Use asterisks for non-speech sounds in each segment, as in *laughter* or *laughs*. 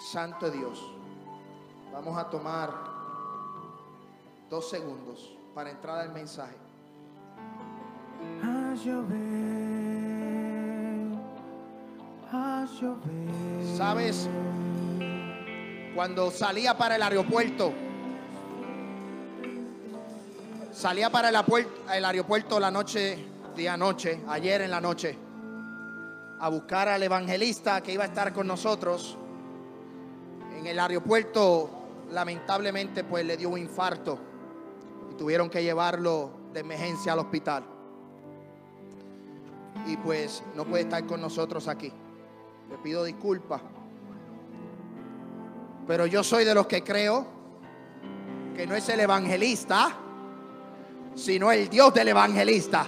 Santo Dios. Vamos a tomar dos segundos para entrar al mensaje. Haz llover, haz llover. ¿Sabes? Cuando salía para el aeropuerto, salía para el, el aeropuerto la noche, día noche, ayer en la noche, a buscar al evangelista que iba a estar con nosotros. En el aeropuerto, lamentablemente, pues le dio un infarto y tuvieron que llevarlo de emergencia al hospital. Y pues no puede estar con nosotros aquí. Le pido disculpas. Pero yo soy de los que creo que no es el evangelista, sino el Dios del evangelista.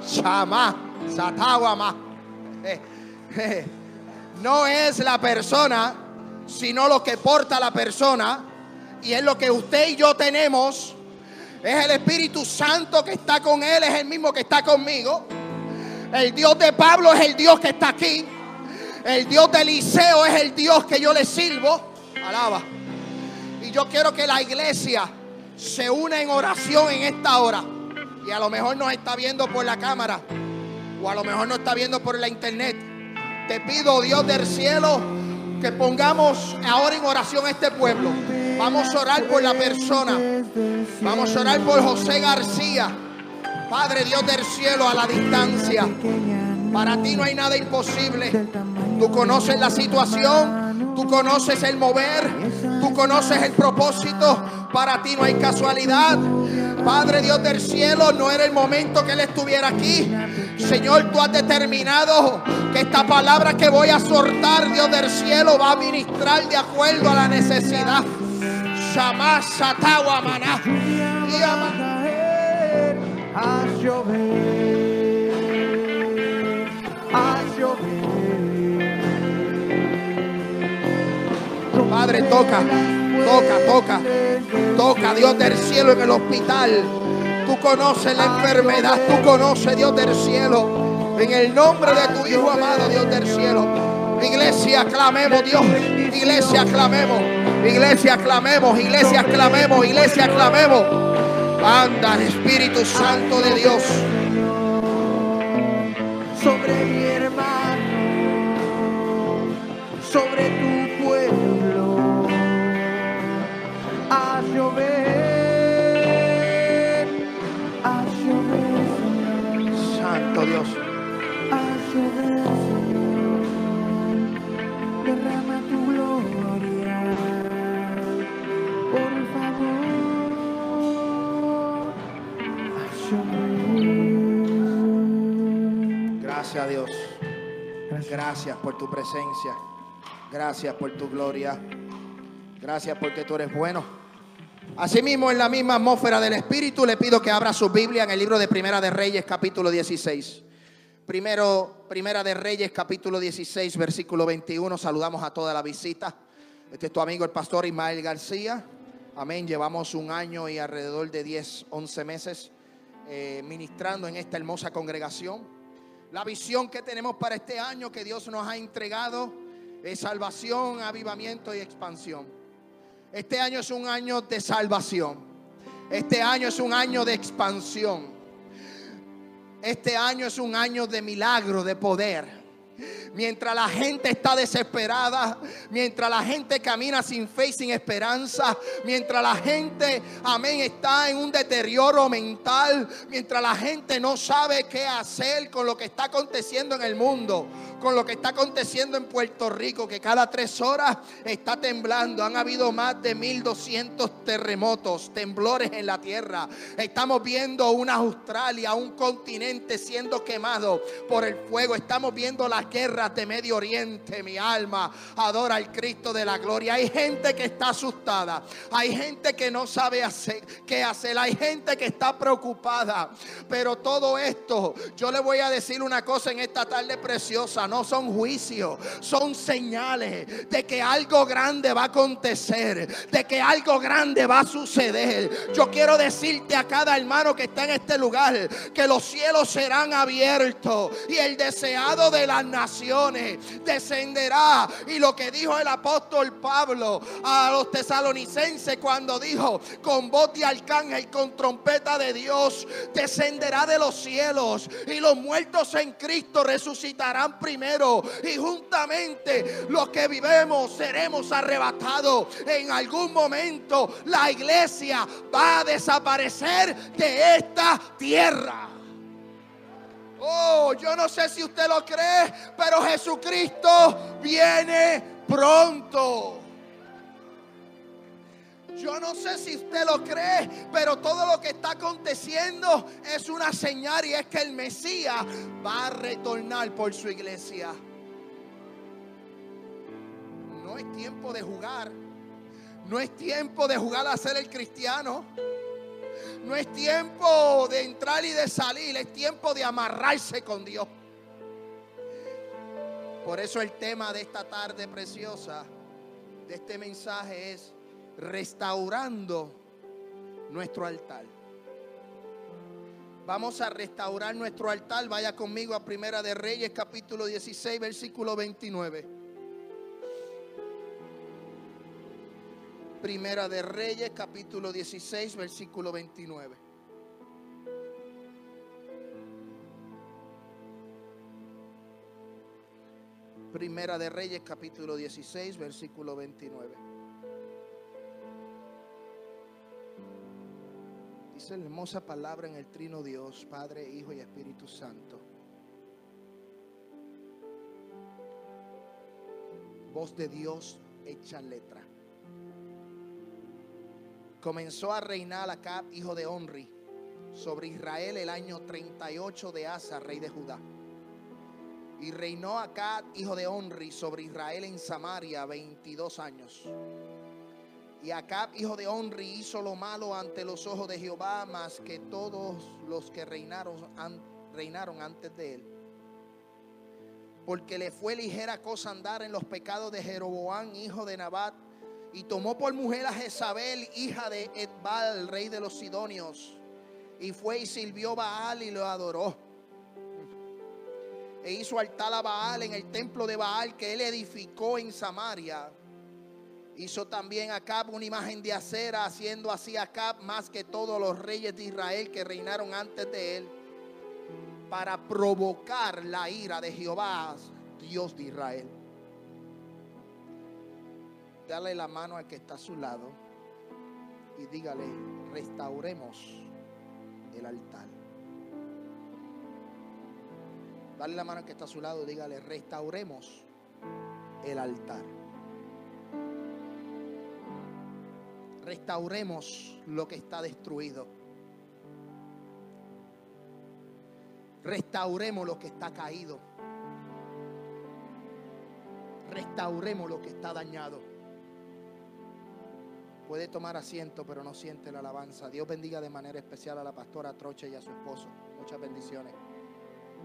Shama, Satawama. No es la persona, sino lo que porta la persona. Y es lo que usted y yo tenemos. Es el Espíritu Santo que está con él, es el mismo que está conmigo. El Dios de Pablo es el Dios que está aquí. El Dios de Eliseo es el Dios que yo le sirvo. Alaba. Y yo quiero que la iglesia se una en oración en esta hora. Y a lo mejor nos está viendo por la cámara. O a lo mejor nos está viendo por la internet. Te pido, Dios del cielo, que pongamos ahora en oración a este pueblo. Vamos a orar por la persona. Vamos a orar por José García. Padre Dios del cielo a la distancia. Para ti no hay nada imposible. Tú conoces la situación, tú conoces el mover, tú conoces el propósito. Para ti no hay casualidad. Padre Dios del cielo, no era el momento que Él estuviera aquí. Señor, tú has determinado que esta palabra que voy a soltar, Dios del cielo, va a ministrar de acuerdo a la necesidad. Shama Satawa Maná. Llover, llover. Padre, toca, toca, toca, toca, Dios del cielo en el hospital. Tú conoces la enfermedad, tú conoces, Dios del cielo. En el nombre de tu Hijo amado, Dios del cielo. Iglesia, clamemos, Dios. Iglesia, clamemos. Iglesia, clamemos. Iglesia, clamemos. Iglesia, clamemos. Anda Espíritu Santo de Dios. sobre mi hermano, sobre tu llover. Gracias a Dios. Gracias por tu presencia. Gracias por tu gloria. Gracias porque tú eres bueno. Asimismo, en la misma atmósfera del Espíritu, le pido que abra su Biblia en el libro de Primera de Reyes, capítulo 16. Primero, Primera de Reyes, capítulo 16, versículo 21. Saludamos a toda la visita. Este es tu amigo, el pastor Ismael García. Amén. Llevamos un año y alrededor de 10, 11 meses eh, ministrando en esta hermosa congregación. La visión que tenemos para este año que Dios nos ha entregado es salvación, avivamiento y expansión. Este año es un año de salvación. Este año es un año de expansión. Este año es un año de milagro, de poder. Mientras la gente está desesperada, mientras la gente camina sin fe y sin esperanza, mientras la gente, amén, está en un deterioro mental, mientras la gente no sabe qué hacer con lo que está aconteciendo en el mundo, con lo que está aconteciendo en Puerto Rico, que cada tres horas está temblando. Han habido más de 1200 terremotos, temblores en la tierra. Estamos viendo una Australia, un continente siendo quemado por el fuego. Estamos viendo las guerras de Medio Oriente. Mi alma adora al Cristo de la gloria. Hay gente que está asustada. Hay gente que no sabe qué hacer. Hay gente que está preocupada. Pero todo esto, yo le voy a decir una cosa en esta tarde preciosa. No son juicios, son señales de que algo grande va a acontecer. De que algo grande va a suceder. Yo quiero decirte a cada hermano que está en este lugar que los cielos serán abiertos. Y el deseado de las naciones Descenderá. Y lo que dijo el apóstol Pablo a los tesalonicenses cuando dijo, con voz de arcángel, con trompeta de Dios, descenderá de los cielos y los muertos en Cristo resucitarán primero y juntamente los que vivemos seremos arrebatados. En algún momento la iglesia va a desaparecer de esta tierra. Oh, yo no sé si usted lo cree, pero Jesucristo viene pronto. Yo no sé si usted lo cree, pero todo lo que está aconteciendo es una señal y es que el Mesías va a retornar por su iglesia. No es tiempo de jugar. No es tiempo de jugar a ser el cristiano. No es tiempo de entrar y de salir. Es tiempo de amarrarse con Dios. Por eso el tema de esta tarde preciosa, de este mensaje es restaurando nuestro altar. Vamos a restaurar nuestro altar. Vaya conmigo a Primera de Reyes, capítulo 16, versículo 29. Primera de Reyes, capítulo 16, versículo 29. Primera de Reyes, capítulo 16, versículo 29. Dice la hermosa palabra en el trino Dios, Padre, Hijo y Espíritu Santo. Voz de Dios hecha letra. Comenzó a reinar Acab, hijo de Onri, sobre Israel el año 38 de Asa, rey de Judá. Y reinó Acab, hijo de Onri, sobre Israel en Samaria 22 años. Y Acab, hijo de Onri, hizo lo malo ante los ojos de Jehová, más que todos los que reinaron, reinaron antes de él. Porque le fue ligera cosa andar en los pecados de Jeroboam, hijo de Nabat, y tomó por mujer a Jezabel, hija de Edbal, rey de los Sidonios. Y fue y sirvió Baal y lo adoró. E hizo altar a Baal en el templo de Baal que él edificó en Samaria. Hizo también Acab una imagen de acera, haciendo así Acab más que todos los reyes de Israel que reinaron antes de él, para provocar la ira de Jehová, Dios de Israel. Dale la mano al que está a su lado y dígale, restauremos el altar. Dale la mano al que está a su lado y dígale, restauremos el altar. Restauremos lo que está destruido. Restauremos lo que está caído. Restauremos lo que está dañado. Puede tomar asiento, pero no siente la alabanza. Dios bendiga de manera especial a la pastora Troche y a su esposo. Muchas bendiciones.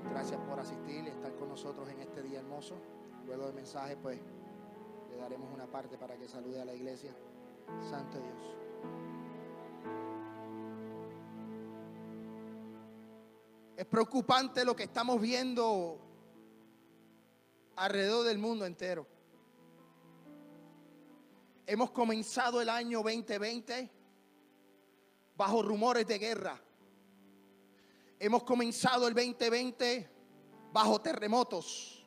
Gracias por asistir y estar con nosotros en este día hermoso. Luego del mensaje, pues, le daremos una parte para que salude a la iglesia. Santo Dios. Es preocupante lo que estamos viendo alrededor del mundo entero. Hemos comenzado el año 2020 bajo rumores de guerra. Hemos comenzado el 2020 bajo terremotos.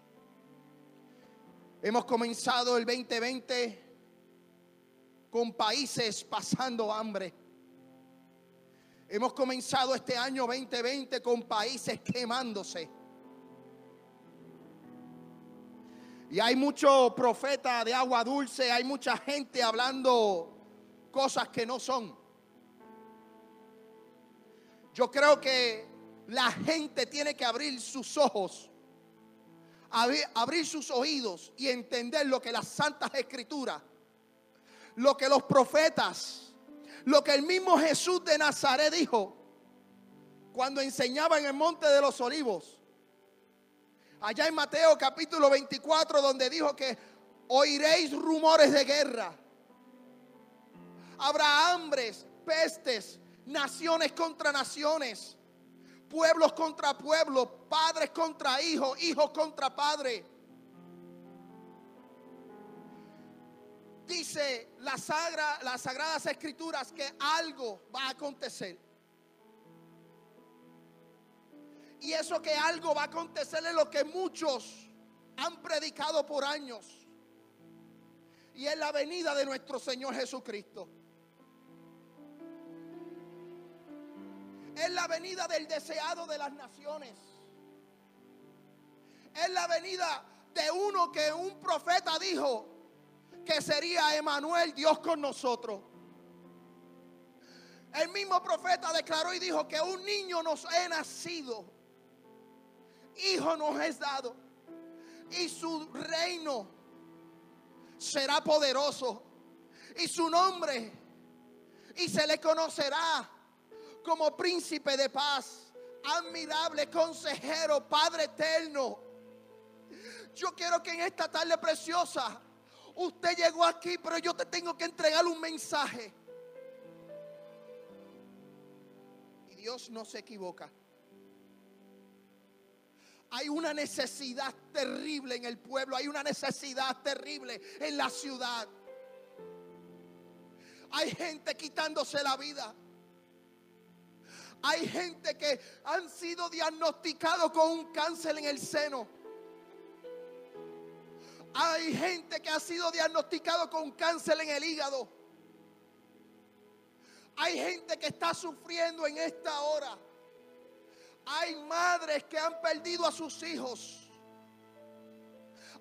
Hemos comenzado el 2020 con países pasando hambre. Hemos comenzado este año 2020 con países quemándose. Y hay muchos profetas de agua dulce, hay mucha gente hablando cosas que no son. Yo creo que la gente tiene que abrir sus ojos, abrir, abrir sus oídos y entender lo que las santas escrituras, lo que los profetas, lo que el mismo Jesús de Nazaret dijo cuando enseñaba en el monte de los olivos allá en Mateo capítulo 24, donde dijo que oiréis rumores de guerra. Habrá hambres, pestes, naciones contra naciones, pueblos contra pueblos, padres contra hijos, hijos contra padres. Dice sagra, las sagradas escrituras que algo va a acontecer. Y eso que algo va a acontecer es lo que muchos han predicado por años. Y es la venida de nuestro Señor Jesucristo. Es la venida del deseado de las naciones. Es la venida de uno que un profeta dijo que sería Emanuel, Dios con nosotros. El mismo profeta declaró y dijo que un niño nos ha nacido, hijo nos es dado, y su reino será poderoso, y su nombre, y se le conocerá como príncipe de paz, admirable consejero, Padre eterno. Yo quiero que en esta tarde preciosa usted llegó aquí, pero yo te tengo que entregar un mensaje. Y Dios no se equivoca. Hay una necesidad terrible en el pueblo, hay una necesidad terrible en la ciudad. Hay gente quitándose la vida. Hay gente que han sido diagnosticados con un cáncer en el seno. Hay gente que ha sido diagnosticado con cáncer en el hígado. Hay gente que está sufriendo en esta hora. Hay madres que han perdido a sus hijos.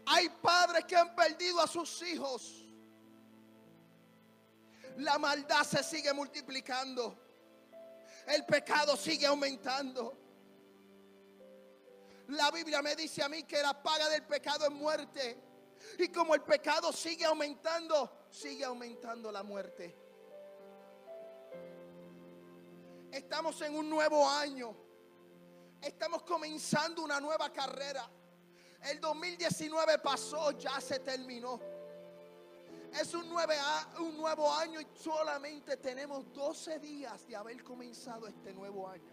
Hay padres que han perdido a sus hijos. La maldad se sigue multiplicando. El pecado sigue aumentando. La Biblia me dice a mí que la paga del pecado es muerte. Y como el pecado sigue aumentando, sigue aumentando la muerte. Estamos en un nuevo año. Estamos comenzando una nueva carrera. El 2019 pasó, ya se terminó. Es un, nuevo año y solamente tenemos 12 días de haber comenzado este nuevo año.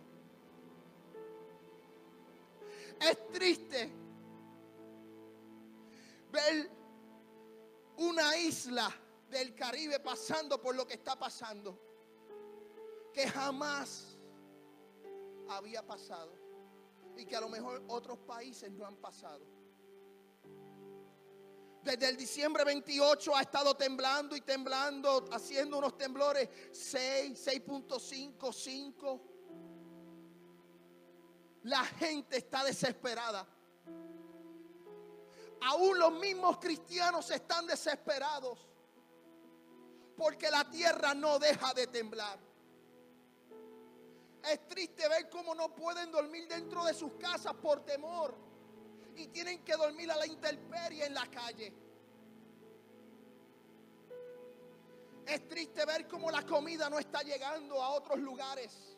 Es triste ver una isla del Caribe pasando por lo que está pasando, que jamás había pasado y que a lo mejor otros países no han pasado. Desde el diciembre 28 ha estado temblando y temblando, haciendo unos temblores 6, 6.5, 5. La gente está desesperada. Aún los mismos cristianos están desesperados porque la tierra no deja de temblar. Es triste ver cómo no pueden dormir dentro de sus casas por temor y tienen que dormir a la intemperie en la calle. Es triste ver cómo la comida no está llegando a otros lugares.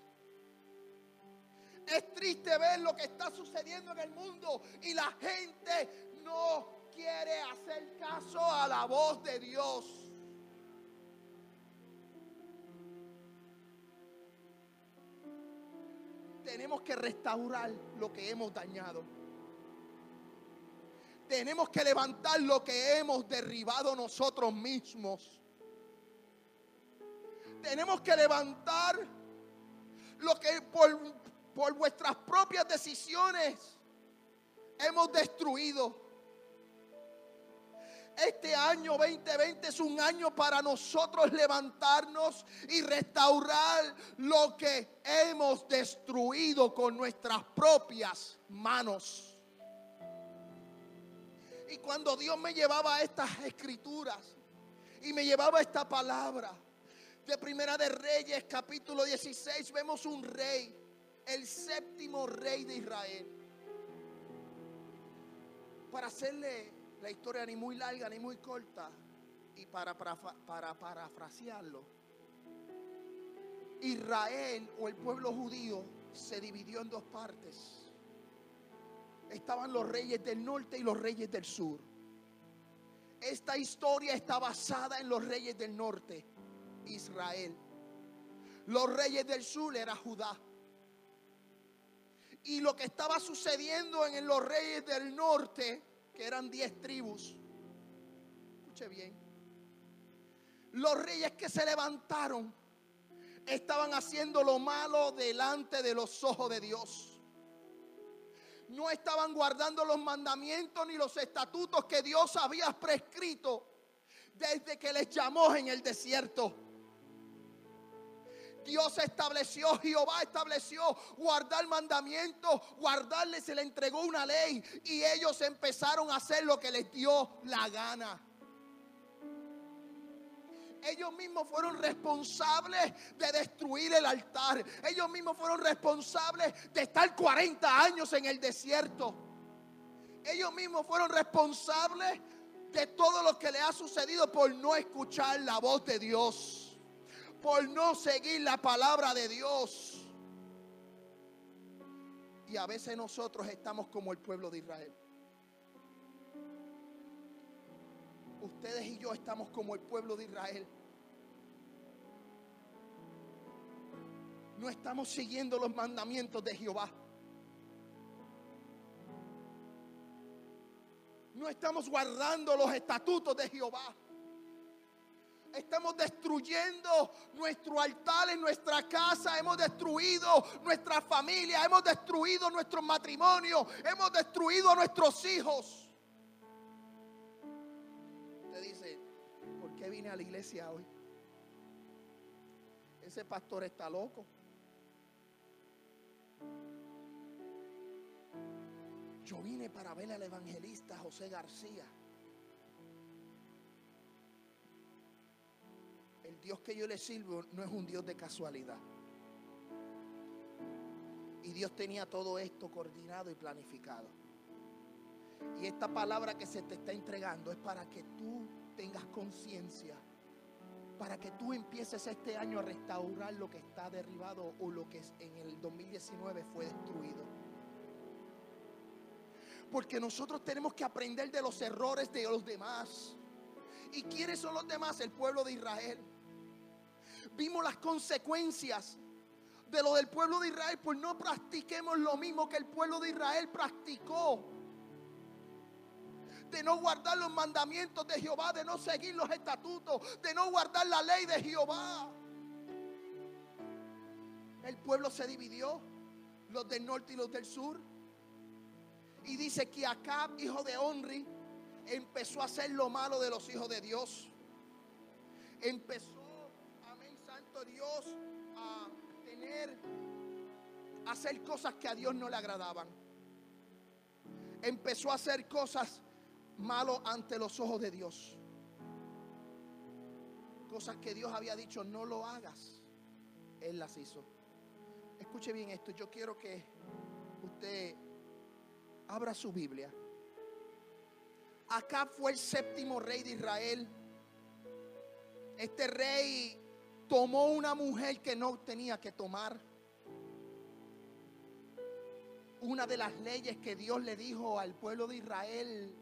Es triste ver lo que está sucediendo en el mundo y la gente no quiere hacer caso a la voz de Dios. Tenemos que restaurar lo que hemos dañado. Tenemos que levantar lo que hemos derribado nosotros mismos. Tenemos que levantar lo que por, por vuestras propias decisiones hemos destruido. Este año 2020 es un año para nosotros levantarnos y restaurar lo que hemos destruido con nuestras propias manos. Y cuando Dios me llevaba a estas escrituras y me llevaba a esta palabra de Primera de Reyes, capítulo 16, vemos un rey, el séptimo rey de Israel. Para hacerle la historia ni muy larga ni muy corta y para, para, para parafrasearlo, Israel o el pueblo judío se dividió en dos partes. Estaban los reyes del norte y los reyes del sur. Esta historia está basada en los reyes del norte, Israel. Los reyes del sur era Judá. Y lo que estaba sucediendo en los reyes del norte, que eran diez tribus, escuche bien, Los reyes que se levantaron estaban haciendo lo malo delante de los ojos de Dios. No estaban guardando los mandamientos ni los estatutos que Dios había prescrito desde que les llamó en el desierto. Dios estableció, Jehová estableció guardar mandamientos, guardarle se le entregó una ley y ellos empezaron a hacer lo que les dio la gana. Ellos mismos fueron responsables de destruir el altar. Ellos mismos fueron responsables de estar 40 años en el desierto. Ellos mismos fueron responsables de todo lo que le ha sucedido por no escuchar la voz de Dios por no seguir la palabra de Dios. Y a veces nosotros estamos como el pueblo de Israel. Ustedes y yo estamos como el pueblo de Israel. No estamos siguiendo los mandamientos de Jehová. No estamos guardando los estatutos de Jehová. Estamos destruyendo nuestro altar en nuestra casa. Hemos destruido nuestra familia. Hemos destruido nuestro matrimonio. Hemos destruido a nuestros hijos. Usted dice, ¿por qué vine a la iglesia hoy? Ese pastor está loco. Yo vine para ver al evangelista José García. El Dios que yo le sirvo no es un Dios de casualidad. Y Dios tenía todo esto coordinado y planificado. Y esta palabra que se te está entregando es para que tú tengas conciencia, para que tú empieces este año a restaurar lo que está derribado o lo que en el 2019 fue destruido. Porque nosotros tenemos que aprender de los errores de los demás. ¿Y quiénes son los demás? El pueblo de Israel vimos las consecuencias de lo del pueblo de Israel, pues no practiquemos lo mismo que el pueblo de Israel practicó. De no guardar los mandamientos de Jehová, de no seguir los estatutos, de no guardar la ley de Jehová. El pueblo se dividió, los del norte y los del sur. Y dice que Acab, hijo de Onri, empezó a hacer lo malo de los hijos de Dios. Empezó Dios a tener, hacer cosas que a Dios no le agradaban. Empezó a hacer cosas malas ante los ojos de Dios. Cosas que Dios había dicho, no lo hagas. Él las hizo. Escuche bien esto, yo quiero que usted abra su Biblia. Acá fue el séptimo rey de Israel. Este rey tomó una mujer que no tenía que tomar. Una de las leyes que Dios le dijo al pueblo de Israel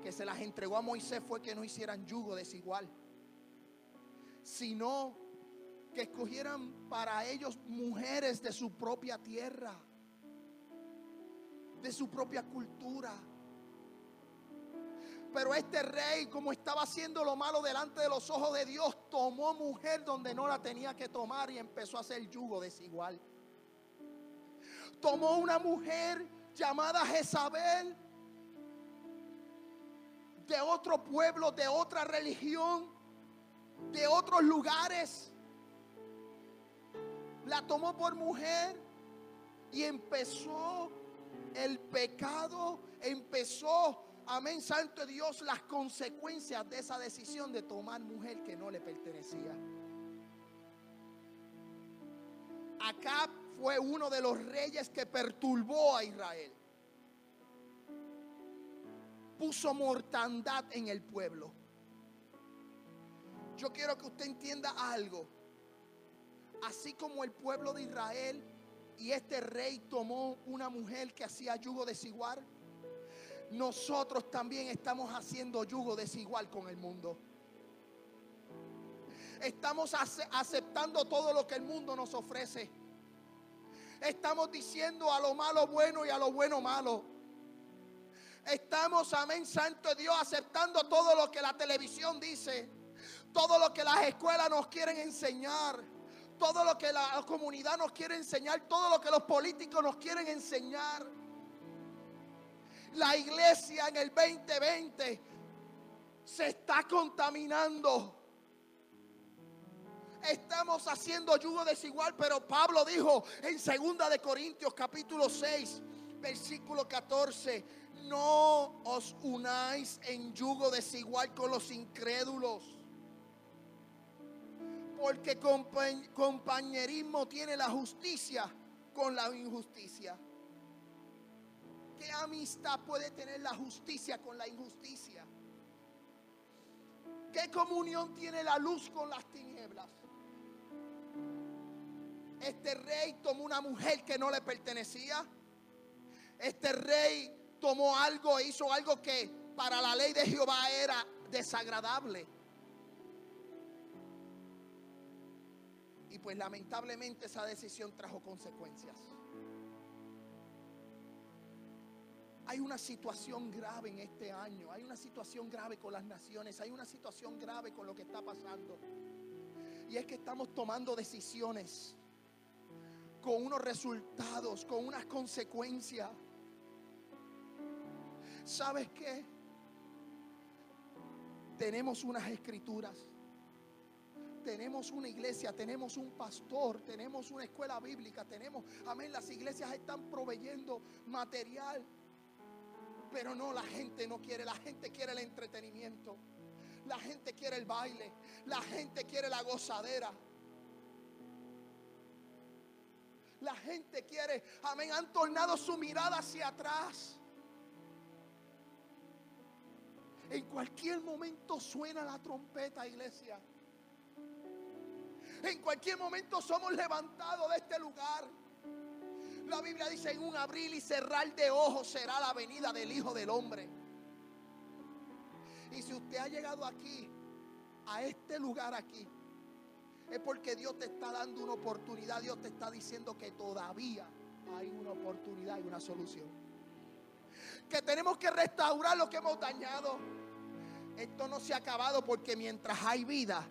que se las entregó a Moisés fue que no hicieran yugo desigual, sino que escogieran para ellos mujeres de su propia tierra, de su propia cultura pero este rey, como estaba haciendo lo malo delante de los ojos de Dios, tomó mujer donde no la tenía que tomar y empezó a hacer yugo desigual. Tomó una mujer llamada Jezabel de otro pueblo, de otra religión, de otros lugares. La tomó por mujer y empezó el pecado, empezó amén, santo Dios, las consecuencias de esa decisión de tomar mujer que no le pertenecía. Acá fue uno de los reyes que perturbó a Israel. Puso mortandad en el pueblo. Yo quiero que usted entienda algo. Así como el pueblo de Israel y este rey tomó una mujer que hacía yugo desigual nosotros también estamos haciendo yugo desigual con el mundo. Estamos aceptando todo lo que el mundo nos ofrece. Estamos diciendo a lo malo bueno y a lo bueno malo. Estamos, amén, Santo Dios, aceptando todo lo que la televisión dice. todo lo que las escuelas nos quieren enseñar, todo lo que la comunidad nos quiere enseñar, todo lo que los políticos nos quieren enseñar. La iglesia en el 2020 se está contaminando. Estamos haciendo yugo desigual, pero Pablo dijo en segunda de Corintios capítulo 6, versículo 14, no os unáis en yugo desigual con los incrédulos. Porque compa- compañerismo tiene la justicia con la injusticia. ¿Qué amistad puede tener la justicia con la injusticia? ¿Qué comunión tiene la luz con las tinieblas? Este rey tomó una mujer que no le pertenecía. Este rey tomó algo e hizo algo que para la ley de Jehová era desagradable. Y pues lamentablemente esa decisión trajo consecuencias. Hay una situación grave en este año, hay una situación grave con las naciones, hay una situación grave con lo que está pasando. Y es que estamos tomando decisiones con unos resultados, con unas consecuencias. ¿Sabes qué? Tenemos unas escrituras, tenemos una iglesia, tenemos un pastor, tenemos una escuela bíblica, tenemos, amén, las iglesias están proveyendo material. Pero no, la gente no quiere, la gente quiere el entretenimiento. La gente quiere el baile, la gente quiere la gozadera. La gente quiere, amén, han tornado su mirada hacia atrás. En cualquier momento suena la trompeta, iglesia. En cualquier momento somos levantados de este lugar. La Biblia dice en un abril y cerrar de ojos será la venida del Hijo del Hombre. Y si usted ha llegado aquí, a este lugar aquí, es porque Dios te está dando una oportunidad. Dios te está diciendo que todavía hay una oportunidad y una solución. Que tenemos que restaurar lo que hemos dañado. Esto no se ha acabado porque mientras hay vida,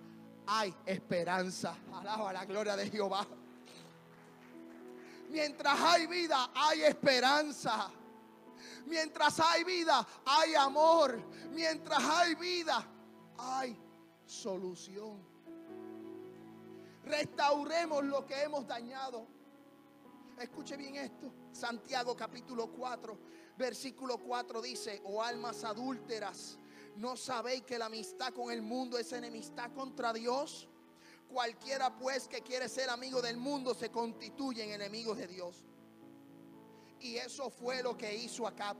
hay esperanza. Alaba la gloria de Jehová. Mientras hay vida, hay esperanza. Mientras hay vida, hay amor. Mientras hay vida, hay solución. Restauremos lo que hemos dañado. Escuche bien esto. Santiago capítulo 4, versículo 4 dice, oh almas adúlteras, ¿no sabéis que la amistad con el mundo es enemistad contra Dios? Cualquiera pues que quiere ser amigo del mundo se constituye en enemigos de Dios. Y eso fue lo que hizo Acab.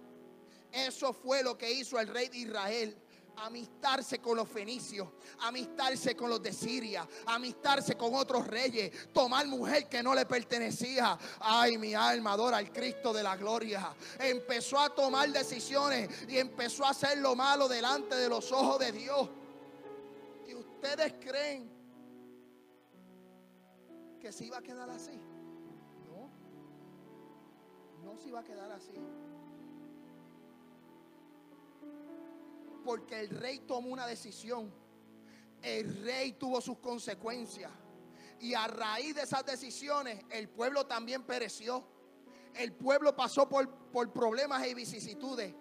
Eso fue lo que hizo el rey de Israel. Amistarse con los fenicios, amistarse con los de Siria, amistarse con otros reyes, tomar mujer que no le pertenecía. Ay, mi alma adora al Cristo de la gloria. Empezó a tomar decisiones y empezó a hacer lo malo delante de los ojos de Dios. Y ustedes creen que se iba a quedar así. No, no se iba a quedar así. Porque el rey tomó una decisión. El rey tuvo sus consecuencias. Y a raíz de esas decisiones, el pueblo también pereció. El pueblo pasó por, por problemas y vicisitudes.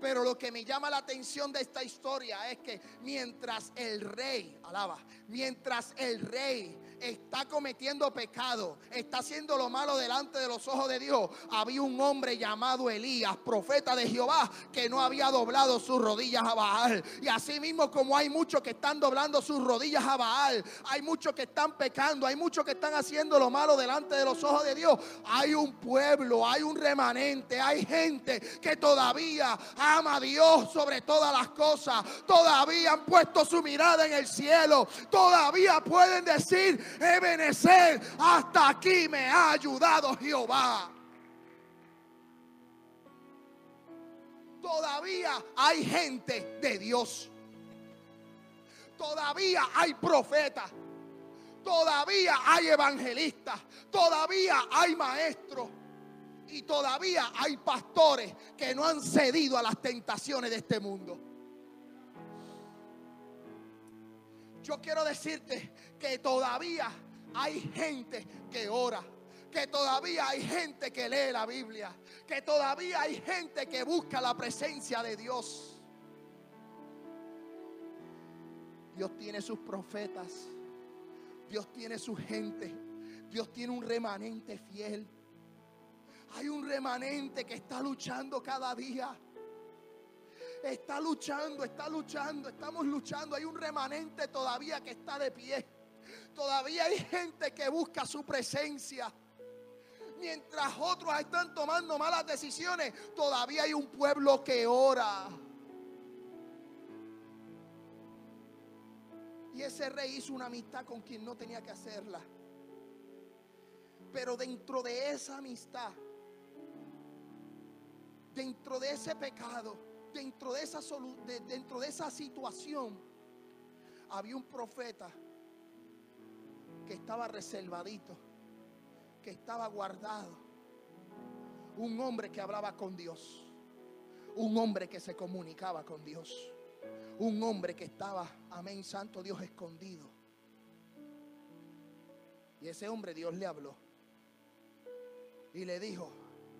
Pero lo que me llama la atención de esta historia es que mientras el rey, alaba, mientras el rey está cometiendo pecado, está haciendo lo malo delante de los ojos de Dios, había un hombre llamado Elías, profeta de Jehová, que no había doblado sus rodillas a Baal. Y así mismo como hay muchos que están doblando sus rodillas a Baal, hay muchos que están pecando, hay muchos que están haciendo lo malo delante de los ojos de Dios. Hay un pueblo, hay un remanente, hay gente que todavía ama a Dios sobre todas las cosas, todavía han puesto su mirada en el cielo, todavía pueden decir, Ebenezer, hasta aquí me ha ayudado Jehová. Todavía hay gente de Dios. Todavía hay profetas. Todavía hay evangelistas. Todavía hay maestros. Y todavía hay pastores que no han cedido a las tentaciones de este mundo. Yo quiero decirte que todavía hay gente que ora. Que todavía hay gente que lee la Biblia. Que todavía hay gente que busca la presencia de Dios. Dios tiene sus profetas. Dios tiene su gente. Dios tiene un remanente fiel. Hay un remanente que está luchando cada día. Está luchando, está luchando, estamos luchando. Hay un remanente todavía que está de pie. Todavía hay gente que busca su presencia. Mientras otros están tomando malas decisiones, todavía hay un pueblo que ora. Y ese rey hizo una amistad con quien no tenía que hacerla. Pero dentro de esa amistad, dentro de ese pecado, dentro de esa, dentro de esa situación, había un profeta que estaba reservadito, que estaba guardado. Un hombre que hablaba con Dios. Un hombre que se comunicaba con Dios. Un hombre que estaba, amén, santo Dios, escondido. Y ese hombre Dios le habló. Y le dijo,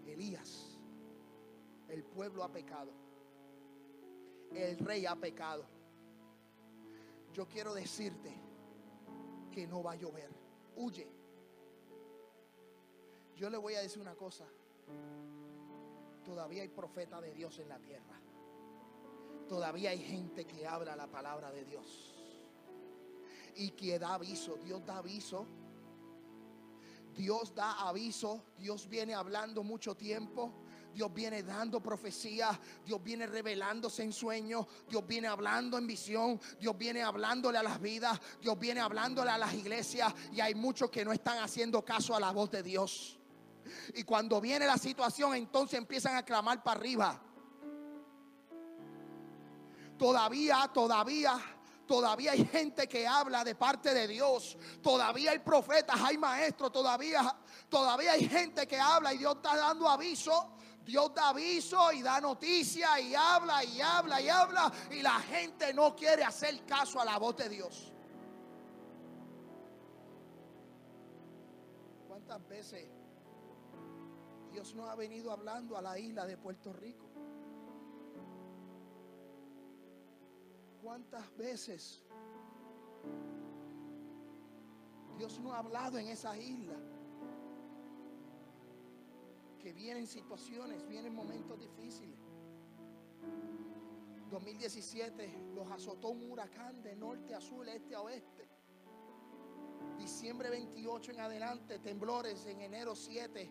Elías, el pueblo ha pecado. El rey ha pecado. Yo quiero decirte que no va a llover. Huye. Yo le voy a decir una cosa. Todavía hay profeta de Dios en la tierra. Todavía hay gente que habla la palabra de Dios. Y que da aviso. Dios da aviso. Dios da aviso. Dios viene hablando mucho tiempo. Dios viene dando profecía. Dios viene revelándose en sueños. Dios viene hablando en visión. Dios viene hablándole a las vidas. Dios viene hablándole a las iglesias. Y hay muchos que no están haciendo caso a la voz de Dios. Y cuando viene la situación, entonces empiezan a clamar para arriba. Todavía, todavía, todavía hay gente que habla de parte de Dios. Todavía hay profetas, hay maestros, todavía, todavía hay gente que habla y Dios está dando aviso. Dios da aviso y da noticia y habla y habla y habla y la gente no quiere hacer caso a la voz de Dios. ¿Cuántas veces Dios nos ha venido hablando a la isla de Puerto Rico? ¿Cuántas veces Dios no ha hablado en esa isla? Que vienen situaciones, vienen momentos difíciles. 2017 los azotó un huracán de norte a sur, este a oeste. Diciembre 28 en adelante, temblores en enero 7.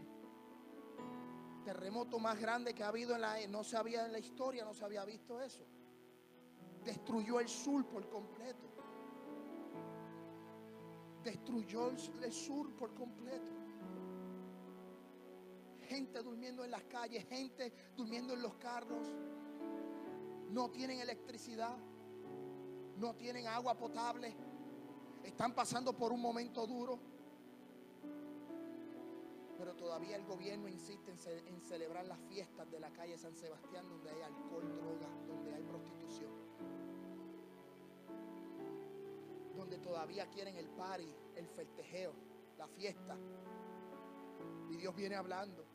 Terremoto más grande que ha habido en la no se había en la historia, no se había visto eso destruyó el sur por completo. Destruyó el sur por completo. Gente durmiendo en las calles, gente durmiendo en los carros. No tienen electricidad, no tienen agua potable. Están pasando por un momento duro. Pero todavía el gobierno insiste en, ce- en celebrar las fiestas de la calle San Sebastián donde hay alcohol, droga, donde hay prostitución. donde todavía quieren el party, el festejeo, la fiesta. Y Dios viene hablando.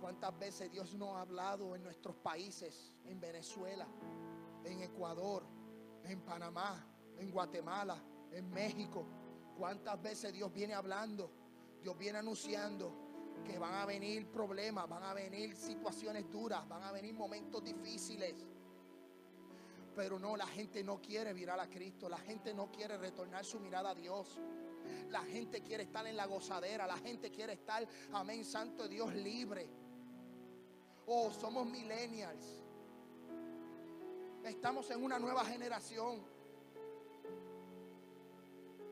¿Cuántas veces Dios no ha hablado en nuestros países, en Venezuela, en Ecuador, en Panamá, en Guatemala, en México? ¿Cuántas veces Dios viene hablando? Dios viene anunciando que van a venir problemas, van a venir situaciones duras, van a venir momentos difíciles. Pero no, la gente no quiere mirar a Cristo. La gente no quiere retornar su mirada a Dios. La gente quiere estar en la gozadera. La gente quiere estar, amén, santo Dios, libre. Oh, somos millennials. Estamos en una nueva generación.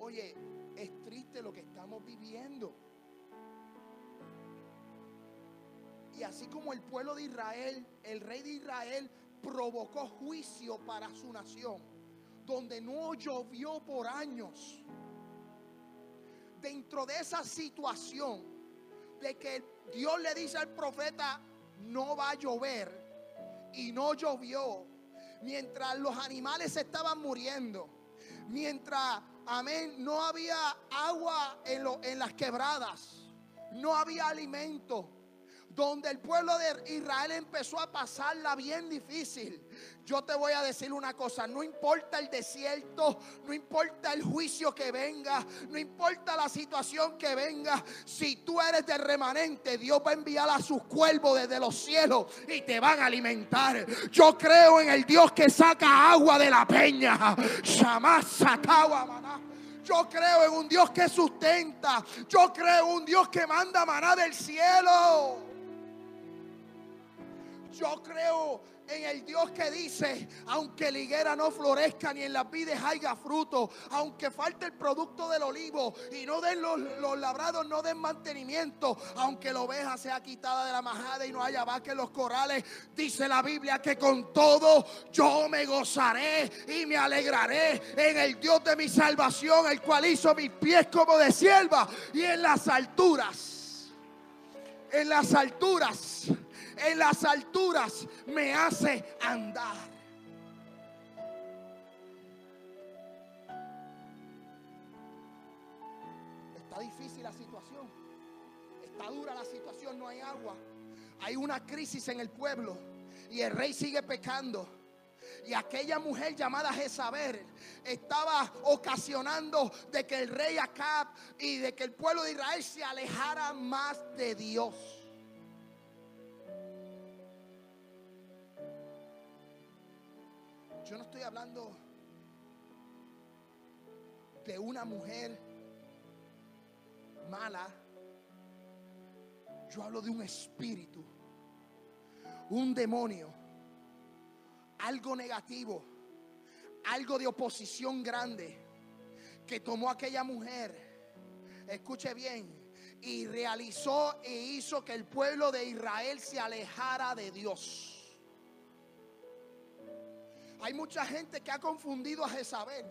Oye, es triste lo que estamos viviendo. Y así como el pueblo de Israel, el rey de Israel provocó juicio para su nación, donde no llovió por años. Dentro de esa situación de que Dios le dice al profeta, no va a llover, y no llovió, mientras los animales estaban muriendo, mientras, amén, no había agua en, lo- en las quebradas, no había alimento, donde el pueblo de Israel empezó a pasarla bien difícil. Yo te voy a decir una cosa, no importa el desierto, no importa el juicio que venga, no importa la situación que venga, si tú eres del remanente, Dios va a enviar a sus cuervos desde los cielos y te van a alimentar. Yo creo en el Dios que saca agua de la peña. Yo creo en un Dios que sustenta. Yo creo en un Dios que manda maná del cielo. Yo creo en el Dios que dice, aunque la higuera no florezca ni en las vides haya fruto, aunque falte el producto del olivo y no den los, los labrados, no den mantenimiento, aunque la oveja sea quitada de la majada y no haya vaca en los corrales, dice la Biblia que con todo yo me gozaré y me alegraré en el Dios de mi salvación, el cual hizo mis pies como de sierva y en las alturas, en las alturas en las alturas me hace andar. Está difícil la situación. Está dura la situación, no hay agua. Hay una crisis en el pueblo y el rey sigue pecando. Y aquella mujer llamada Jezabel estaba ocasionando de que el rey Acab y de que el pueblo de Israel se alejara más de Dios. Yo no estoy hablando de una mujer mala. Yo hablo de un espíritu, un demonio, algo negativo, algo de oposición grande que tomó aquella mujer. Escuche bien. Y realizó e hizo que el pueblo de Israel se alejara de Dios. Hay mucha gente que ha confundido a Jezabel.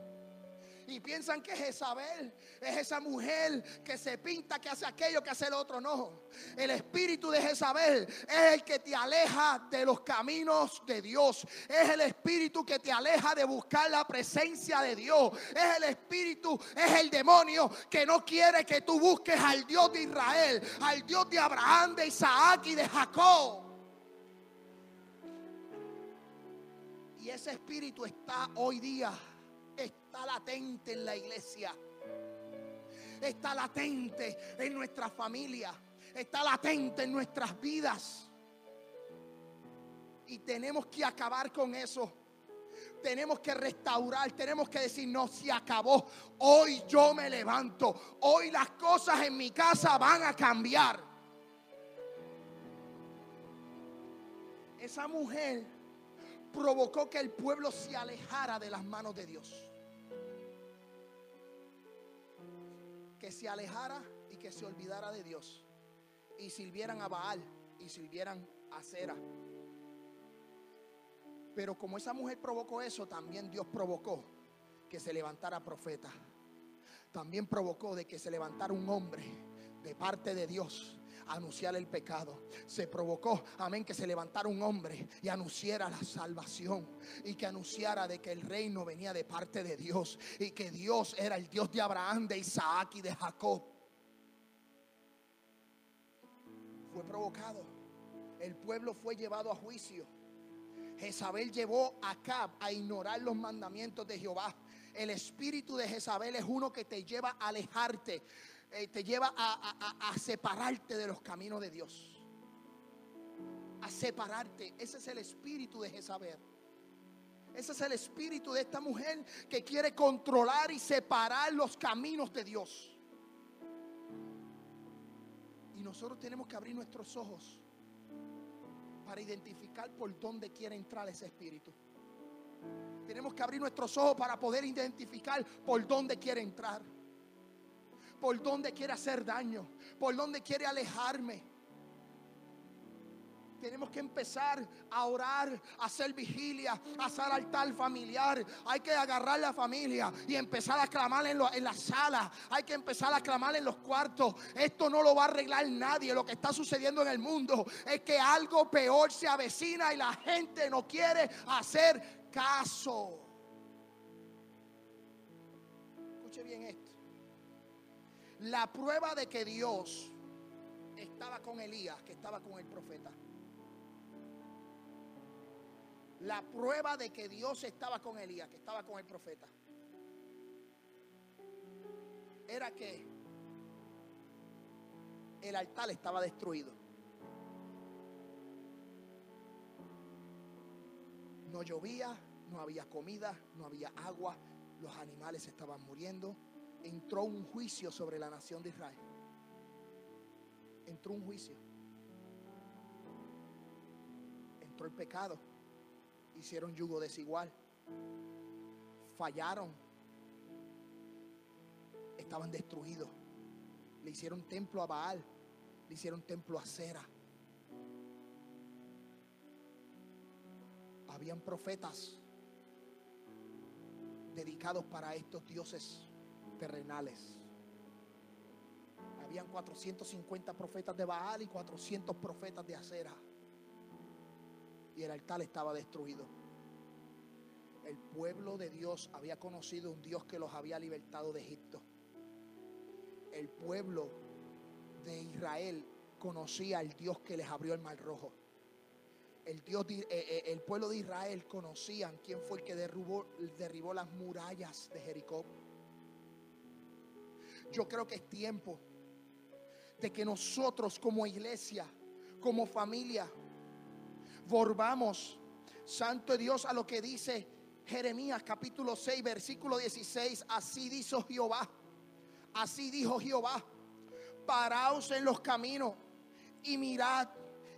Y piensan que Jezabel es esa mujer que se pinta, que hace aquello, que hace lo otro. No. El espíritu de Jezabel es el que te aleja de los caminos de Dios. Es el espíritu que te aleja de buscar la presencia de Dios. Es el espíritu, es el demonio que no quiere que tú busques al Dios de Israel, al Dios de Abraham, de Isaac y de Jacob. Y ese espíritu está hoy día, está latente en la iglesia. Está latente en nuestra familia. Está latente en nuestras vidas. Y tenemos que acabar con eso. Tenemos que restaurar, tenemos que decir, no, se acabó. Hoy yo me levanto. Hoy las cosas en mi casa van a cambiar. Esa mujer provocó que el pueblo se alejara de las manos de Dios. Que se alejara y que se olvidara de Dios. Y sirvieran a Baal y sirvieran a Cera. Pero como esa mujer provocó eso, también Dios provocó que se levantara profeta. También provocó de que se levantara un hombre de parte de Dios anunciar el pecado. Se provocó, amén, que se levantara un hombre y anunciara la salvación y que anunciara de que el reino venía de parte de Dios y que Dios era el Dios de Abraham, de Isaac y de Jacob. Fue provocado. El pueblo fue llevado a juicio. Jezabel llevó a Acab a ignorar los mandamientos de Jehová. El espíritu de Jezabel es uno que te lleva a alejarte, eh, te lleva a, a- separarte de los caminos de Dios. A separarte. Ese es el espíritu de Jezabel. Ese es el espíritu de esta mujer que quiere controlar y separar los caminos de Dios. Y nosotros tenemos que abrir nuestros ojos para identificar por dónde quiere entrar ese espíritu. Tenemos que abrir nuestros ojos para poder identificar por dónde quiere entrar. Por dónde quiere hacer daño. Por dónde quiere alejarme. Tenemos que empezar a orar, a hacer vigilia, a hacer altar familiar. Hay que agarrar la familia y empezar a clamar en, lo- en la sala. Hay que empezar a clamar en los cuartos. Esto no lo va a arreglar nadie. Lo que está sucediendo en el mundo es que algo peor se avecina y la gente no quiere hacer caso. escuche bien esto. La prueba de que Dios estaba con Elías, que estaba con el profeta. La prueba de que Dios estaba con Elías, que estaba con el profeta. Era que el altar estaba destruido. No llovía, no había comida, no había agua, los animales estaban muriendo. Entró un juicio sobre la nación de Israel. Entró un juicio. Entró el pecado. Hicieron yugo desigual. Fallaron. Estaban destruidos. Le hicieron templo a Baal. Le hicieron templo a Cera. Habían profetas dedicados para estos dioses terrenales. Habían 450 profetas de Baal y 400 profetas de Acera. Y el altar estaba destruido. El pueblo de Dios había conocido un Dios que los había libertado de Egipto. El pueblo de Israel conocía al Dios que les abrió el mar rojo. El, Dios eh, eh, el pueblo de Israel conocían quién fue el que derrubó, derribó las murallas de Jericó. Yo creo que es tiempo de que nosotros como iglesia, como familia, volvamos, Santo Dios, a lo que dice Jeremías capítulo 6, versículo 16. Así dijo Jehová, así dijo Jehová, paraos en los caminos y mirad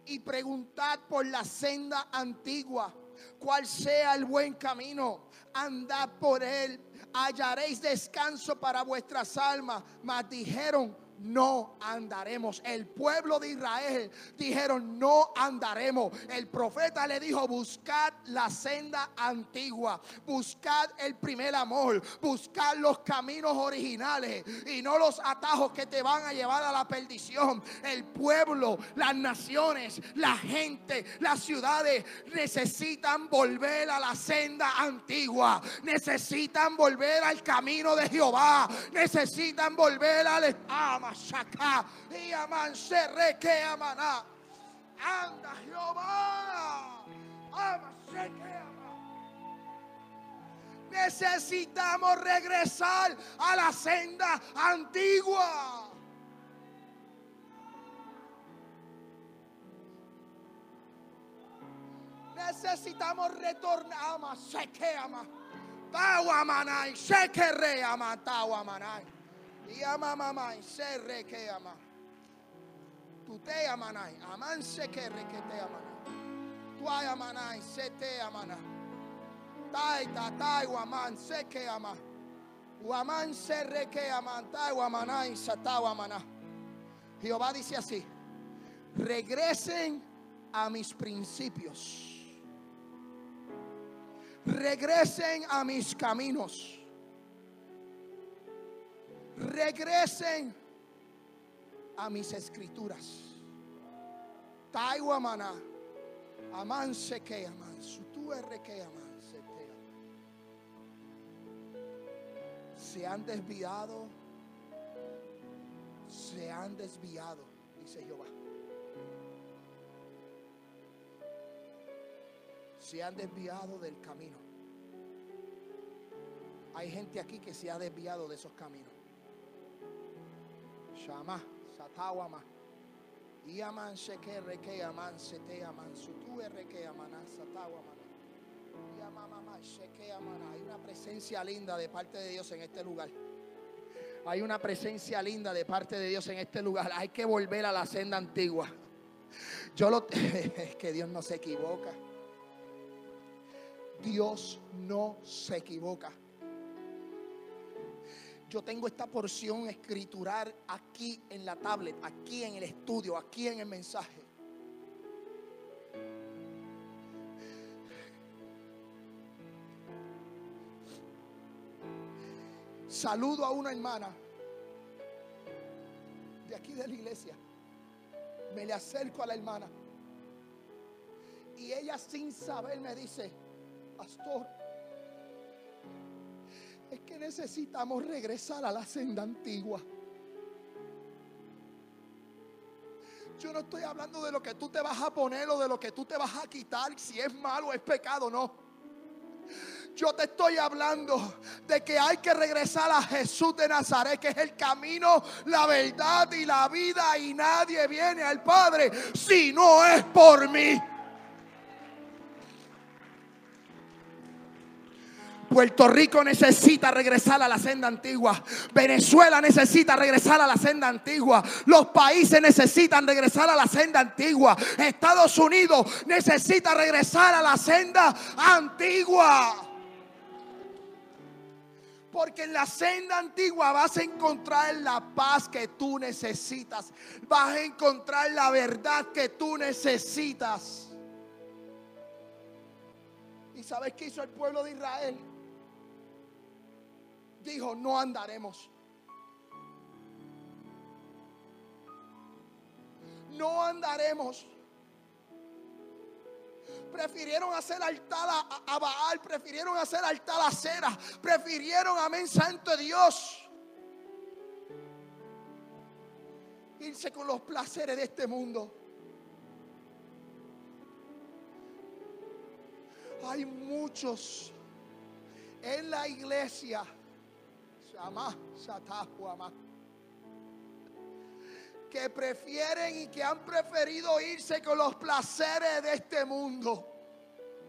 y preguntad por la senda antigua, cuál sea el buen camino, andad por él, hallaréis descanso para vuestras almas. Mas dijeron, no andaremos. El pueblo de Israel dijeron, no andaremos. El profeta le dijo, buscad la senda antigua, buscad el primer amor, buscad los caminos originales y no los atajos que te van a llevar a la perdición. El pueblo, las naciones, la gente, las ciudades necesitan volver a la senda antigua, necesitan volver al camino de Jehová, necesitan volver al Amashaka y Amanserre que amaná. Anda Jehová. Necesitamos regresar a la senda antigua. Necesitamos retornar. Ama, seque, ama. Tawa manai, seque re ama, tawa manai. Y ama mamai, se que ama. Tu te amanai, aman se que re que te amanai. Tu ay amanai, se te amanai. Tai ta tai waman se que ama. Se re que aman, tai wamanai, sata wamana. Jehová dice así: regresen a mis principios. Regresen a mis caminos. Regresen a mis escrituras. Taiwamana. Aman se que aman. Su tu erre que aman se te. Se han desviado. Se han desviado, dice Jehová. se han desviado del camino. Hay gente aquí que se ha desviado de esos caminos. Satawama. Reke sete sutu reke. Hay una presencia linda de parte de Dios en este lugar. Hay una presencia linda de parte de Dios en este lugar. Hay que volver a la senda antigua. Yo lo *laughs* es que Dios no se equivoca. Dios no se equivoca. Yo tengo esta porción escritural aquí en la tablet, aquí en el estudio, aquí en el mensaje. Saludo a una hermana de aquí de la iglesia. Me le acerco a la hermana. Y ella sin saber me dice, pastor, necesitamos regresar a la senda antigua. Yo no estoy hablando de lo que tú te vas a poner o de lo que tú te vas a quitar, si es malo, es pecado, no. Yo te estoy hablando de que hay que regresar a Jesús de Nazaret, que es el camino, la verdad y la vida. Y nadie viene al Padre si no es por mí. Puerto Rico necesita regresar a la senda antigua. Venezuela necesita regresar a la senda antigua. Los países necesitan regresar a la senda antigua. Estados Unidos necesita regresar a la senda antigua. Porque en la senda antigua vas a encontrar la paz que tú necesitas. Vas a encontrar la verdad que tú necesitas. ¿Y sabes qué hizo el pueblo de Israel? Dijo, no andaremos. No andaremos. Prefirieron hacer altar a, Baal, prefirieron hacer altar a Cera, prefirieron, amén, santo Dios, irse con los placeres de este mundo. Hay muchos en la iglesia, que prefieren y que han preferido irse con los placeres de este mundo.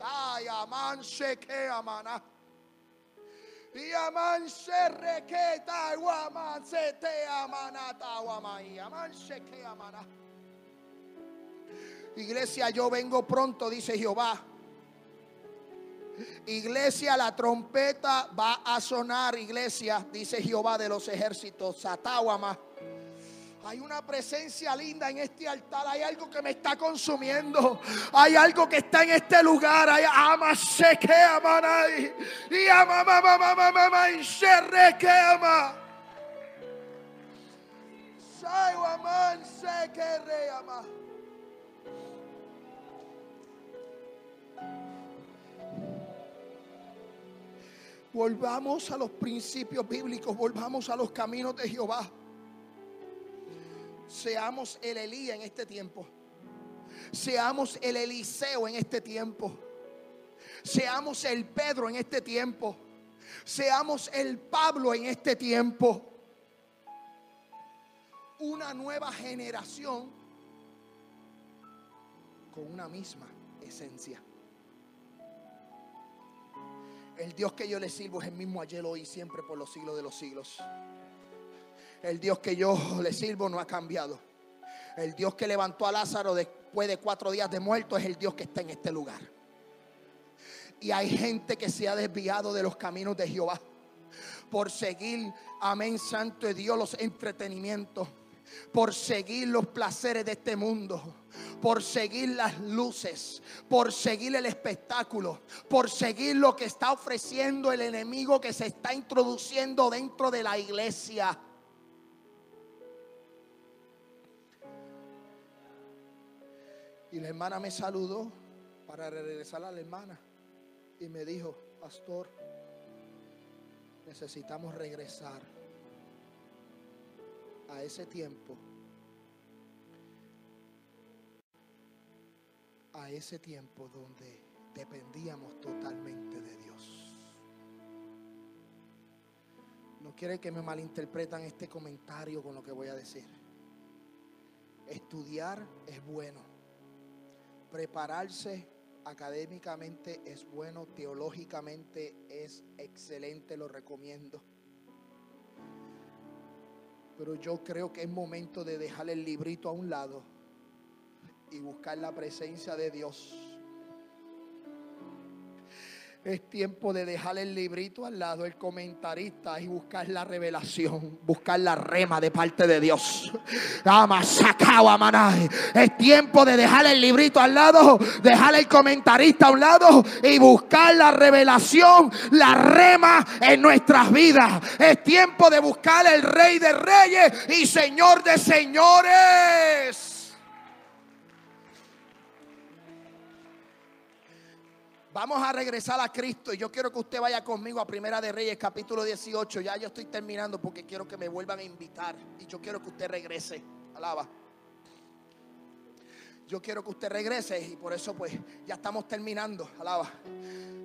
Ay, aman que amana. Y aman se que ta guaman se te amanata guamai. Aman que amana. Iglesia, yo vengo pronto, dice Jehová. Iglesia, la trompeta va a sonar, iglesia, dice Jehová de los ejércitos. Satawama. Hay una presencia linda en este altar. Hay algo que me está consumiendo. Hay algo que está en este lugar. Hay ama se que amanai. Y ama mamá mamá mamá y se re que ama. Sai se que re ama. Volvamos a los principios bíblicos, volvamos a los caminos de Jehová. Seamos el Elías en este tiempo. Seamos el Eliseo en este tiempo. Seamos el Pedro en este tiempo. Seamos el Pablo en este tiempo. Una nueva generación con una misma esencia. El Dios que yo le sirvo es el mismo ayer, hoy y siempre por los siglos de los siglos. El Dios que yo le sirvo no ha cambiado. El Dios que levantó a Lázaro después de cuatro días de muerto es el Dios que está en este lugar. Y hay gente que se ha desviado de los caminos de Jehová por seguir, amén, santo de Dios, los entretenimientos, por seguir los placeres de este mundo, por seguir las luces, por seguir el espectáculo, por seguir lo que está ofreciendo el enemigo que se está introduciendo dentro de la iglesia. Y la hermana me saludó para regresar a la hermana y me dijo, pastor, necesitamos regresar a ese tiempo, a ese tiempo donde dependíamos totalmente de Dios. No quiere que me malinterpretan este comentario con lo que voy a decir. Estudiar es bueno. Prepararse académicamente es bueno, teológicamente es excelente, lo recomiendo. Pero yo creo que es momento de dejar el librito a un lado y buscar la presencia de Dios. Es tiempo de dejar el librito al lado, el comentarista, y buscar la revelación, buscar la rema de parte de Dios. Es tiempo de dejar el librito al lado, dejar el comentarista a un lado y buscar la revelación, la rema en nuestras vidas. Es tiempo de buscar el Rey de Reyes y Señor de Señores. Vamos a regresar a Cristo y yo quiero que usted vaya conmigo a Primera de Reyes capítulo 18. Ya yo estoy terminando porque quiero que me vuelvan a invitar y yo quiero que usted regrese. Alaba. Yo quiero que usted regrese y por eso pues ya estamos terminando. Alaba.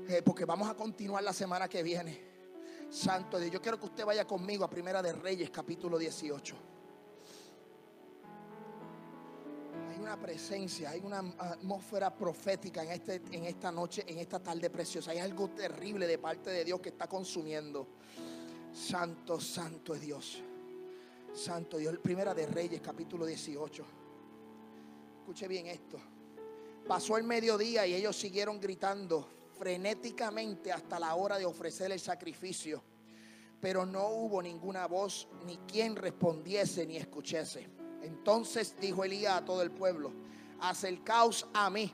Eh, porque vamos a continuar la semana que viene. Santo Dios, yo quiero que usted vaya conmigo a Primera de Reyes capítulo 18. Hay una presencia, hay una atmósfera profética en, este, en esta noche, en esta tarde preciosa. Hay algo terrible de parte de Dios que está consumiendo. Santo, santo es Dios. Santo Dios. Primera de Reyes, capítulo 18. Escuche bien esto. Pasó el mediodía y ellos siguieron gritando frenéticamente hasta la hora de ofrecer el sacrificio. Pero no hubo ninguna voz, ni quien respondiese ni escuchase. Entonces dijo Elías a todo el pueblo, acercaos a mí.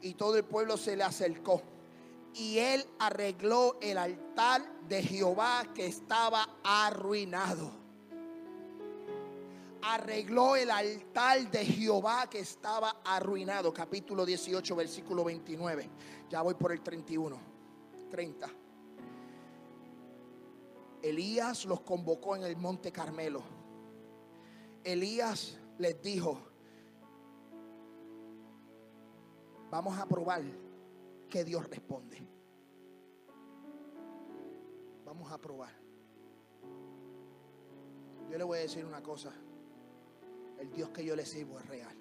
Y todo el pueblo se le acercó. Y él arregló el altar de Jehová que estaba arruinado. Arregló el altar de Jehová que estaba arruinado. Capítulo 18, versículo 29. Ya voy por el 31. 30. Elías los convocó en el monte Carmelo Elías les dijo, vamos a probar que Dios responde. Vamos a probar. Yo le voy a decir una cosa. El Dios que yo le sirvo es real.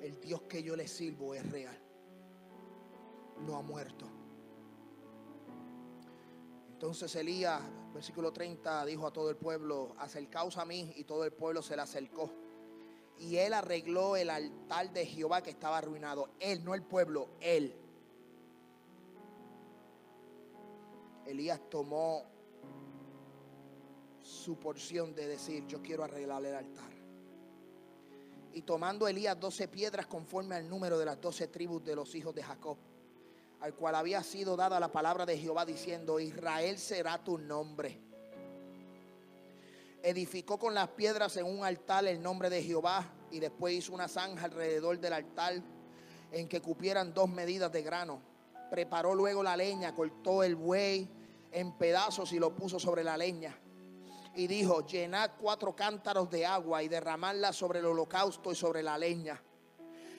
El Dios que yo le sirvo es real. No ha muerto. Entonces Elías, versículo 30, dijo a todo el pueblo, acercaos a mí, y todo el pueblo se le acercó. Y él arregló el altar de Jehová que estaba arruinado. Él, no el pueblo, él. Elías tomó su porción de decir, yo quiero arreglar el altar. Y tomando Elías doce piedras conforme al número de las doce tribus de los hijos de Jacob al cual había sido dada la palabra de Jehová diciendo, Israel será tu nombre. Edificó con las piedras en un altar el nombre de Jehová y después hizo una zanja alrededor del altar en que cupieran dos medidas de grano. Preparó luego la leña, cortó el buey en pedazos y lo puso sobre la leña. Y dijo, llenad cuatro cántaros de agua y derramadla sobre el holocausto y sobre la leña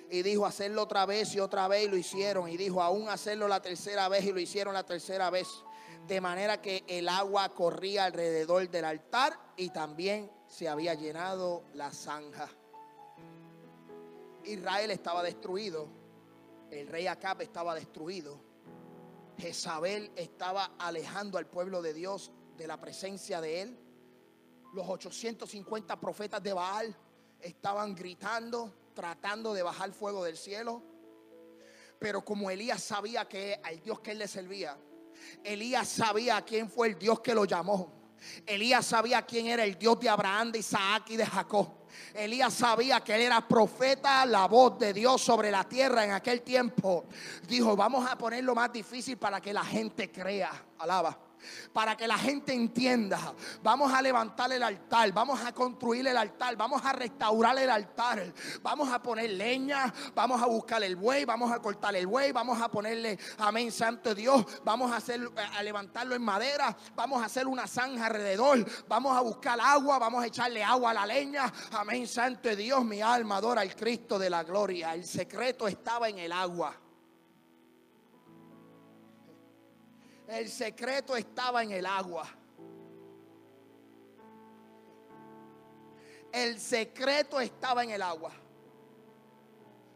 y dijo hacerlo otra vez y otra vez y lo hicieron. Y dijo aún hacerlo la tercera vez y lo hicieron la tercera vez. De manera que el agua corría alrededor del altar y también se había llenado la zanja. Israel estaba destruido. El rey Acab estaba destruido. Jezabel estaba alejando al pueblo de Dios de la presencia de él. Los 850 profetas de Baal estaban gritando tratando de bajar fuego del cielo. Pero como Elías sabía que al Dios que él le servía, Elías sabía quién fue el Dios que lo llamó. Elías sabía quién era el Dios de Abraham, de Isaac y de Jacob. Elías sabía que él era profeta, la voz de Dios sobre la tierra en aquel tiempo. Dijo, vamos a ponerlo más difícil para que la gente crea. Alaba para que la gente entienda. Vamos a levantar el altar, vamos a construir el altar, vamos a restaurar el altar, vamos a poner leña, vamos a buscar el buey, vamos a cortar el buey, vamos a ponerle, amén, santo Dios, vamos a, hacer, a levantarlo en madera, vamos a hacer una zanja alrededor, vamos a buscar agua, vamos a echarle agua a la leña, amén, santo Dios, mi alma adora al Cristo de la gloria. El secreto estaba en el agua. El secreto estaba en el agua. El secreto estaba en el agua.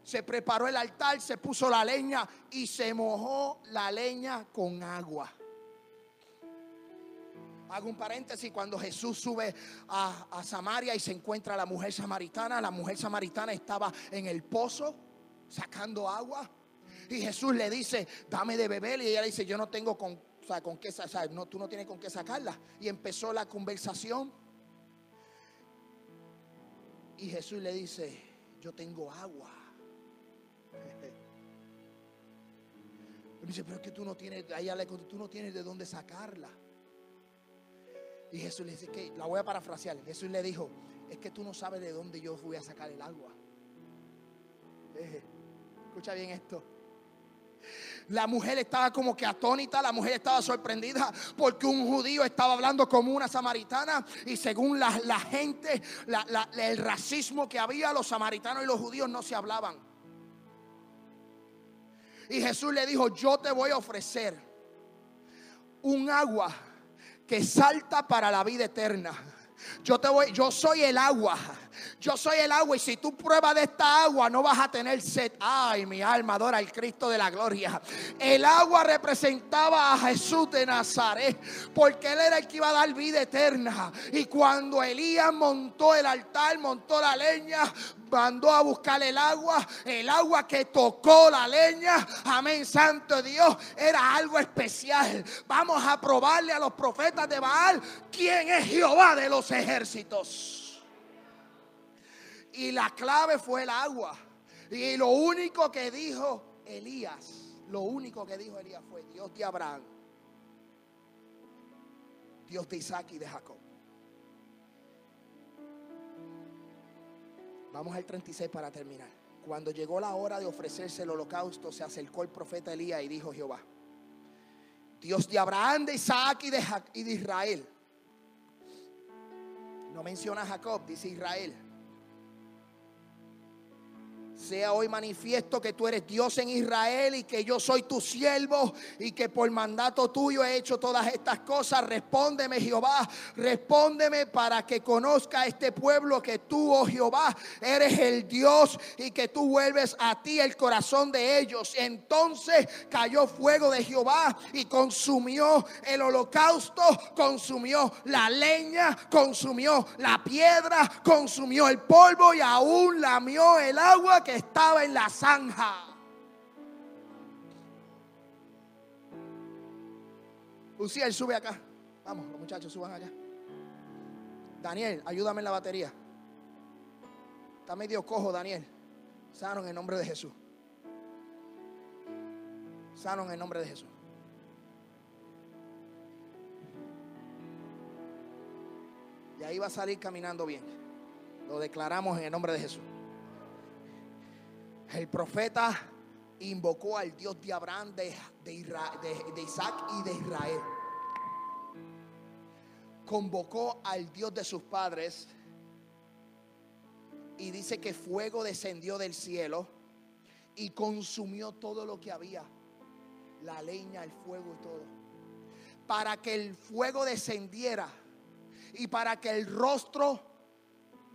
Se preparó el altar, se puso la leña y se mojó la leña con agua. Hago un paréntesis, cuando Jesús sube a, a, Samaria y se encuentra a la mujer samaritana, la mujer samaritana estaba en el pozo sacando agua. Y Jesús le dice, dame de beber. Y ella le dice, yo no tengo con, con qué, no, tú no tienes con qué sacarla. Y empezó la conversación. Y Jesús le dice, yo tengo agua. Y *laughs* dice, pero es que tú no tienes, le tú no tienes de dónde sacarla. Y Jesús le dice que, la voy a parafrasear. Jesús le dijo, es que tú no sabes de dónde yo voy a sacar el agua. *laughs* Escucha bien esto. La mujer estaba como que atónita, la mujer estaba sorprendida porque un judío estaba hablando como una samaritana y según la, la gente, el racismo que había, los samaritanos y los judíos no se hablaban. Y Jesús le dijo, yo te voy a ofrecer un agua que salta para la vida eterna. Yo te voy, yo soy el agua. Yo soy el agua y si tú pruebas de esta agua no vas a tener sed. Ay, mi alma adora al Cristo de la gloria. El agua representaba a Jesús de Nazaret porque él era el que iba a dar vida eterna. Y cuando Elías montó el altar, montó la leña, mandó a buscar el agua, el agua que tocó la leña, amén, santo Dios, era algo especial. Vamos a probarle a los profetas de Baal quién es Jehová de los ejércitos. Y la clave fue el agua. Y lo único que dijo Elías, lo único que dijo Elías fue Dios de Abraham, Dios de Isaac y de Jacob. Vamos al 36 para terminar. Cuando llegó la hora de ofrecerse el holocausto, se acercó el profeta Elías y dijo Jehová, Dios de Abraham, de Isaac y de, y de Israel. No menciona a Jacob, dice Israel. Sea hoy manifiesto que tú eres Dios en Israel y que yo soy tu siervo y que por mandato tuyo he hecho todas estas cosas. Respóndeme Jehová, respóndeme para que conozca este pueblo que tú, oh Jehová, eres el Dios y que tú vuelves a ti el corazón de ellos. Entonces cayó fuego de Jehová y consumió el holocausto, consumió la leña, consumió la piedra, consumió el polvo y aún lamió el agua estaba en la zanja. Uciel, sube acá. Vamos, los muchachos suban allá. Daniel, ayúdame en la batería. Está medio cojo, Daniel. Sano en el nombre de Jesús. Sano en el nombre de Jesús. Y ahí va a salir caminando bien. Lo declaramos en el nombre de Jesús. El profeta invocó al Dios de Abraham, de, de Isaac y de Israel. Convocó al Dios de sus padres y dice que fuego descendió del cielo y consumió todo lo que había, la leña, el fuego y todo. Para que el fuego descendiera y para que el rostro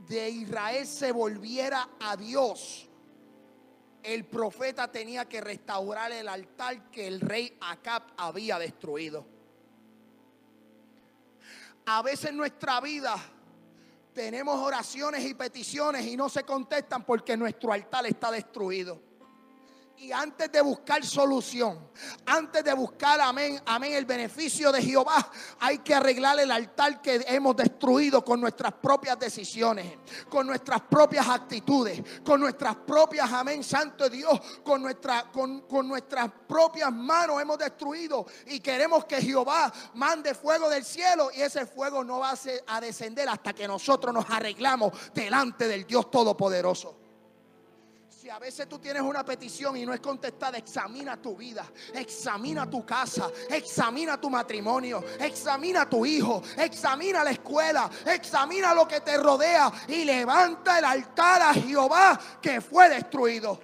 de Israel se volviera a Dios, el profeta tenía que restaurar el altar que el rey Acab había destruido. A veces en nuestra vida tenemos oraciones y peticiones y no se contestan porque nuestro altar está destruido. Y antes de buscar solución, antes de buscar, amén, amén, el beneficio de Jehová, hay que arreglar el altar que hemos destruido con nuestras propias decisiones, con nuestras propias actitudes, con nuestras propias, amén, santo Dios, con, nuestra, con, con nuestras propias manos hemos destruido. Y queremos que Jehová mande fuego del cielo y ese fuego no va a a descender hasta que nosotros nos arreglamos delante del Dios Todopoderoso. Si a veces tú tienes una petición y no es contestada, examina tu vida, examina tu casa, examina tu matrimonio, examina tu hijo, examina la escuela, examina lo que te rodea y levanta el altar a Jehová que fue destruido.